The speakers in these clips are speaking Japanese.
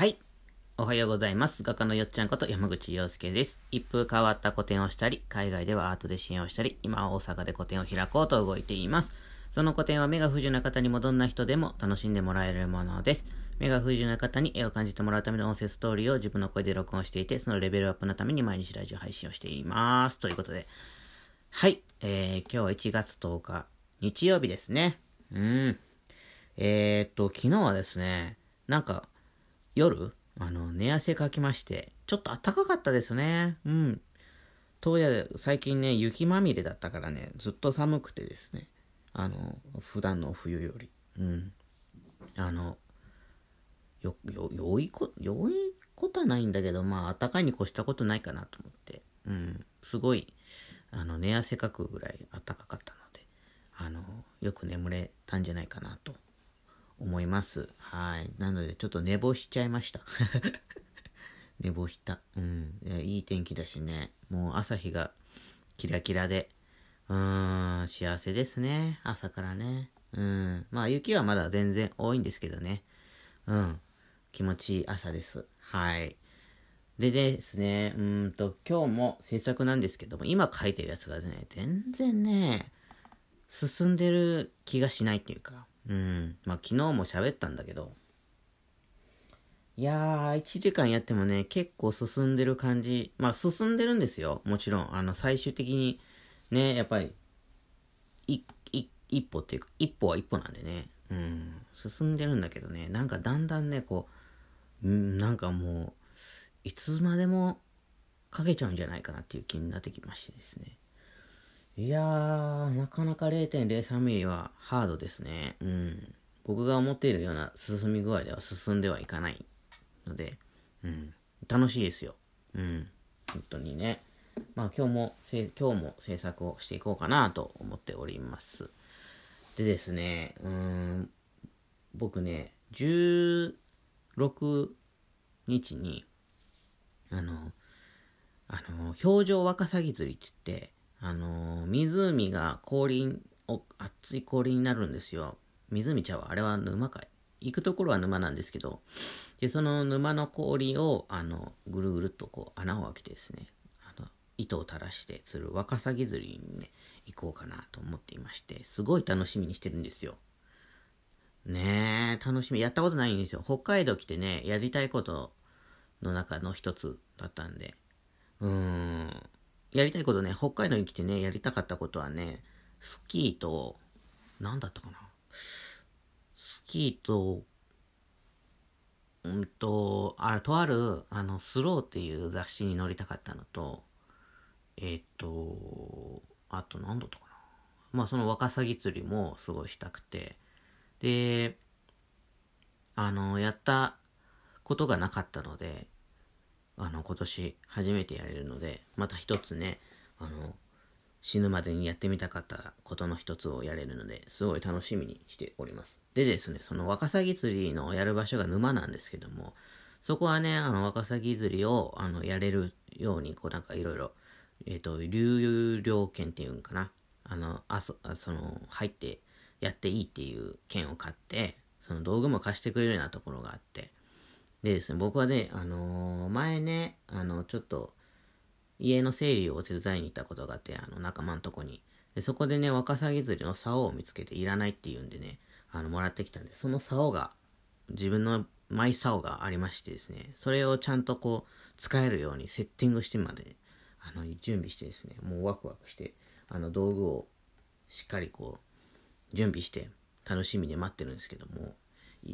はい。おはようございます。画家のよっちゃんこと山口洋介です。一風変わった個展をしたり、海外ではアートで支援をしたり、今は大阪で個展を開こうと動いています。その個展は目が不自由な方にもどんな人でも楽しんでもらえるものです。目が不自由な方に絵を感じてもらうための音声ストーリーを自分の声で録音していて、そのレベルアップのために毎日ラジオ配信をしています。ということで。はい。えー、今日は1月10日、日曜日ですね。うん。えー、っと、昨日はですね、なんか、夜、あの、寝汗かきまして、ちょっと暖かかったですね。うん。当夜、最近ね、雪まみれだったからね、ずっと寒くてですね。あの、普段の冬より。うん。あの、よ、よ、良いこ、良いことはないんだけど、まあ、暖かいに越したことないかなと思って。うん。すごい、あの、寝汗かくぐらい暖かかったので、あの、よく眠れたんじゃないかなと思います。はい。なので、ちょっと寝坊しちゃいました。寝坊した。うんい。いい天気だしね。もう朝日がキラキラで。うーん、幸せですね。朝からね。うん。まあ、雪はまだ全然多いんですけどね。うん。気持ちいい朝です。はい。でですね、うんと、今日も制作なんですけども、今書いてるやつがね、全然ね、進んでる気がしないっていうか、うん。まあ、昨日も喋ったんだけど、いやー、1時間やってもね、結構進んでる感じ。まあ、進んでるんですよ。もちろん。あの、最終的に、ね、やっぱり、い、い、一歩っていうか、一歩は一歩なんでね。うん。進んでるんだけどね、なんかだんだんね、こう、うん、なんかもう、いつまでもかけちゃうんじゃないかなっていう気になってきましてですね。いやー、なかなか0.03ミリはハードですね。うん。僕が思っているような進み具合では進んではいかないので、うん。楽しいですよ。うん。本当にね。まあ今日も、今日も制作をしていこうかなと思っております。でですね、うん、僕ね、16日に、あの、あの、表情ワカサギ釣りって言って、あの、湖が氷を、熱い氷になるんですよ。湖ちゃうわ。あれは沼かい。行くところは沼なんですけど、で、その沼の氷を、あの、ぐるぐるっとこう穴を開けてですね、あの、糸を垂らして釣るワカサギ釣りにね、行こうかなと思っていまして、すごい楽しみにしてるんですよ。ねえ、楽しみ。やったことないんですよ。北海道来てね、やりたいことの中の一つだったんで。うーん。やりたいことね、北海道に来てね、やりたかったことはね、スキーと、なんだったかな。スキーと、うんと、あ、とある、あの、スローっていう雑誌に載りたかったのと、えっ、と、あと何だったかな。まあそのワカサギ釣りもすごいしたくて、で、あの、やったことがなかったので、あの、今年初めてやれるので、また一つね、あの、死ぬまでにやってみたかったことの一つをやれるので、すごい楽しみにしております。でですね、そのワカサギ釣りのやる場所が沼なんですけども、そこはね、あの、ワカサギ釣りを、あの、やれるように、こうなんかいろいろ、えっ、と、流量券っていうんかな。あの、あそ、あその、入ってやっていいっていう券を買って、その道具も貸してくれるようなところがあって、でですね、僕はね、あのー前ね、あの、ちょっと、家の整理を手伝いに行ったことがあって、あの、仲間のとこに。で、そこでね、ワカサギ釣りの竿を見つけていらないって言うんでね、あの、もらってきたんで、その竿が、自分のマイ竿がありましてですね、それをちゃんとこう、使えるようにセッティングしてまで、あの、準備してですね、もうワクワクして、あの、道具をしっかりこう、準備して、楽しみで待ってるんですけども、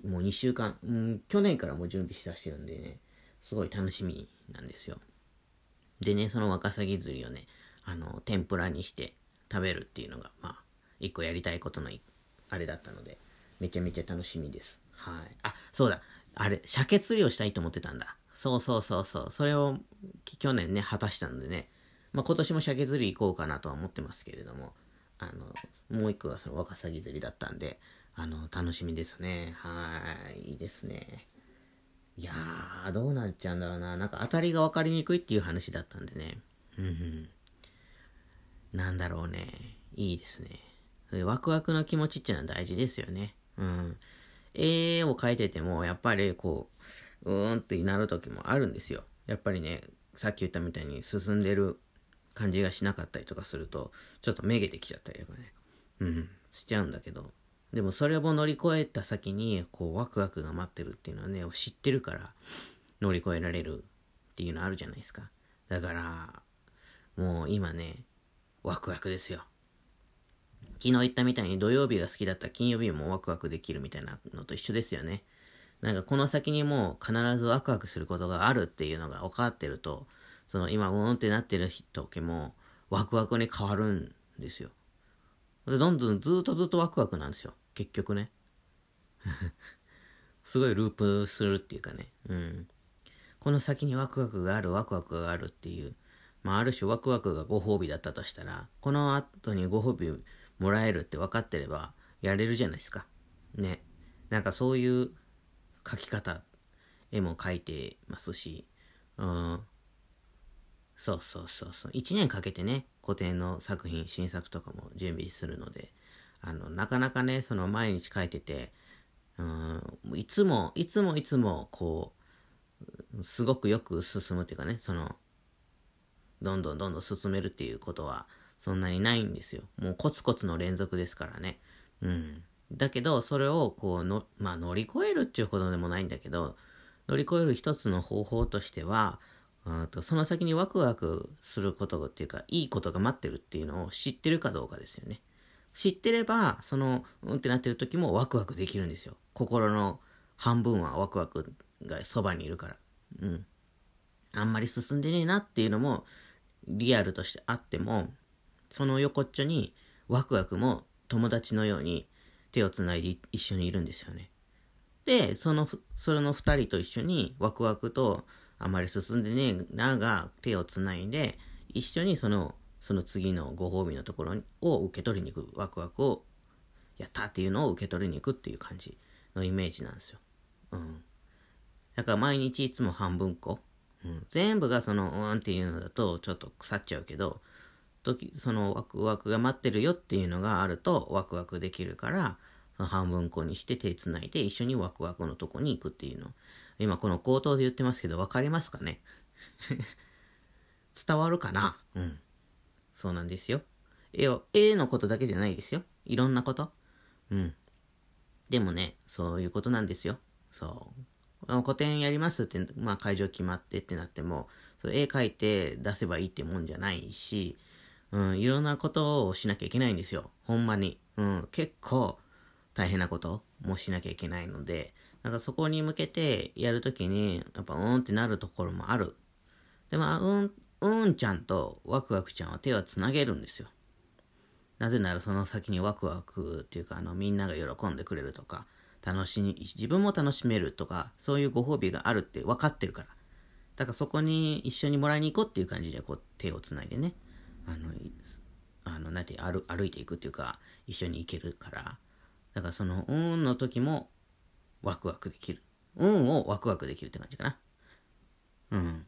もう2週間、うん、去年からもう準備しだしてるんでね、すごい楽しみなんですよ。でね、そのワカサギ釣りをね、あの、天ぷらにして食べるっていうのが、まあ、一個やりたいことのあれだったので、めちゃめちゃ楽しみです。はい。あ、そうだ。あれ、鮭釣りをしたいと思ってたんだ。そうそうそうそう。それを、去年ね、果たしたのでね、まあ今年も鮭釣り行こうかなとは思ってますけれども、あの、もう一個がそのワカサギ釣りだったんで、あの、楽しみですね。はい。いいですね。いやー、どうなっちゃうんだろうな。なんか当たりが分かりにくいっていう話だったんでね。うんうん。なんだろうね。いいですね。ワクワクの気持ちっていうのは大事ですよね。うん。絵を描いてても、やっぱりこう、うーんってなる時もあるんですよ。やっぱりね、さっき言ったみたいに進んでる感じがしなかったりとかすると、ちょっとめげてきちゃったりとかね、うん、しちゃうんだけど、でもそれを乗り越えた先に、こう、ワクワクが待ってるっていうのはね、知ってるから、乗り越えられるっていうのあるじゃないですか。だから、もう今ね、ワクワクですよ。昨日言ったみたいに土曜日が好きだったら金曜日もワクワクできるみたいなのと一緒ですよね。なんかこの先にもう必ずワクワクすることがあるっていうのが分かってると、その今、うーんってなってる時も、ワクワクに変わるんですよ。で、どんどんずっとずっとワクワクなんですよ。結局ね。すごいループするっていうかね。うん。この先にワクワクがある、ワクワクがあるっていう。まあ、ある種ワクワクがご褒美だったとしたら、この後にご褒美もらえるって分かってれば、やれるじゃないですか。ね。なんかそういう描き方、絵も描いてますし、うん。そうそうそうそう。1年かけてね、古典の作品、新作とかも準備するので、あの、なかなかね、その毎日書いてて、うん、いつも、いつもいつも、こう、すごくよく進むっていうかね、その、どんどんどんどん進めるっていうことは、そんなにないんですよ。もうコツコツの連続ですからね。うん。だけど、それを、こうの、まあ乗り越えるっていうほどでもないんだけど、乗り越える一つの方法としては、とその先にワクワクすることっていうか、いいことが待ってるっていうのを知ってるかどうかですよね。知ってれば、その、うんってなってる時もワクワクできるんですよ。心の半分はワクワクがそばにいるから。うん。あんまり進んでねえなっていうのも、リアルとしてあっても、その横っちょにワクワクも友達のように手をつないで一緒にいるんですよね。で、その、それの二人と一緒にワクワクとあまり進んでねえなが手をつないで、一緒にその、その次のご褒美のところを受け取りに行く、ワクワクをやったっていうのを受け取りに行くっていう感じのイメージなんですよ。うん。だから毎日いつも半分こ。うん、全部がその、うんっていうのだとちょっと腐っちゃうけど、時、そのワクワクが待ってるよっていうのがあるとワクワクできるから、その半分こにして手つないで一緒にワクワクのとこに行くっていうの。今この口頭で言ってますけど、わかりますかね？伝わるかな？うん。そうなんですよ。絵を、絵のことだけじゃないですよ。いろんなこと。うん。でもね、そういうことなんですよ。そう。古典やりますって、まあ会場決まってってなっても、そ絵描いて出せばいいってもんじゃないし、うん、いろんなことをしなきゃいけないんですよ。ほんまに。うん、結構大変なこともしなきゃいけないので、なんかそこに向けてやるときに、やっぱうんってなるところもある。で、まあ、うん、うんちゃんとワクワクちゃんは手をつなげるんですよ。なぜならその先にワクワクっていうか、あの、みんなが喜んでくれるとか、楽しみ、自分も楽しめるとか、そういうご褒美があるって分かってるから。だからそこに一緒にもらいに行こうっていう感じで、こう、手をつないでね、あの、あの、なんて歩、歩いていくっていうか、一緒に行けるから。だからその、うんの時も、ワクワクできる。運をワクワクできるって感じかな。うん。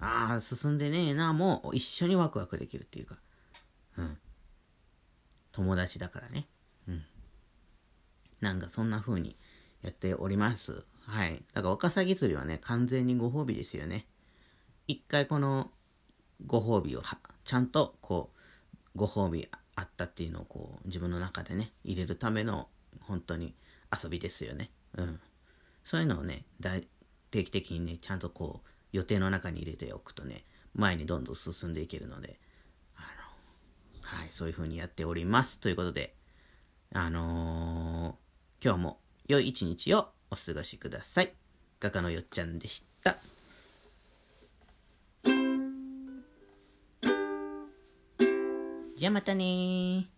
ああ、進んでねえな、もう一緒にワクワクできるっていうか。うん。友達だからね。うん。なんかそんな風にやっております。はい。だからワカサギ釣りはね、完全にご褒美ですよね。一回このご褒美をちゃんとこう、ご褒美あったっていうのをこう、自分の中でね、入れるための本当に遊びですよね。うん。そういうのをね、定期的にね、ちゃんとこう、予定の中に入れておくとね、前にどんどん進んでいけるので、あの、はい、そういう風にやっております。ということで、あのー、今日も良い一日をお過ごしください。画家のよっちゃんでした。じゃあまたね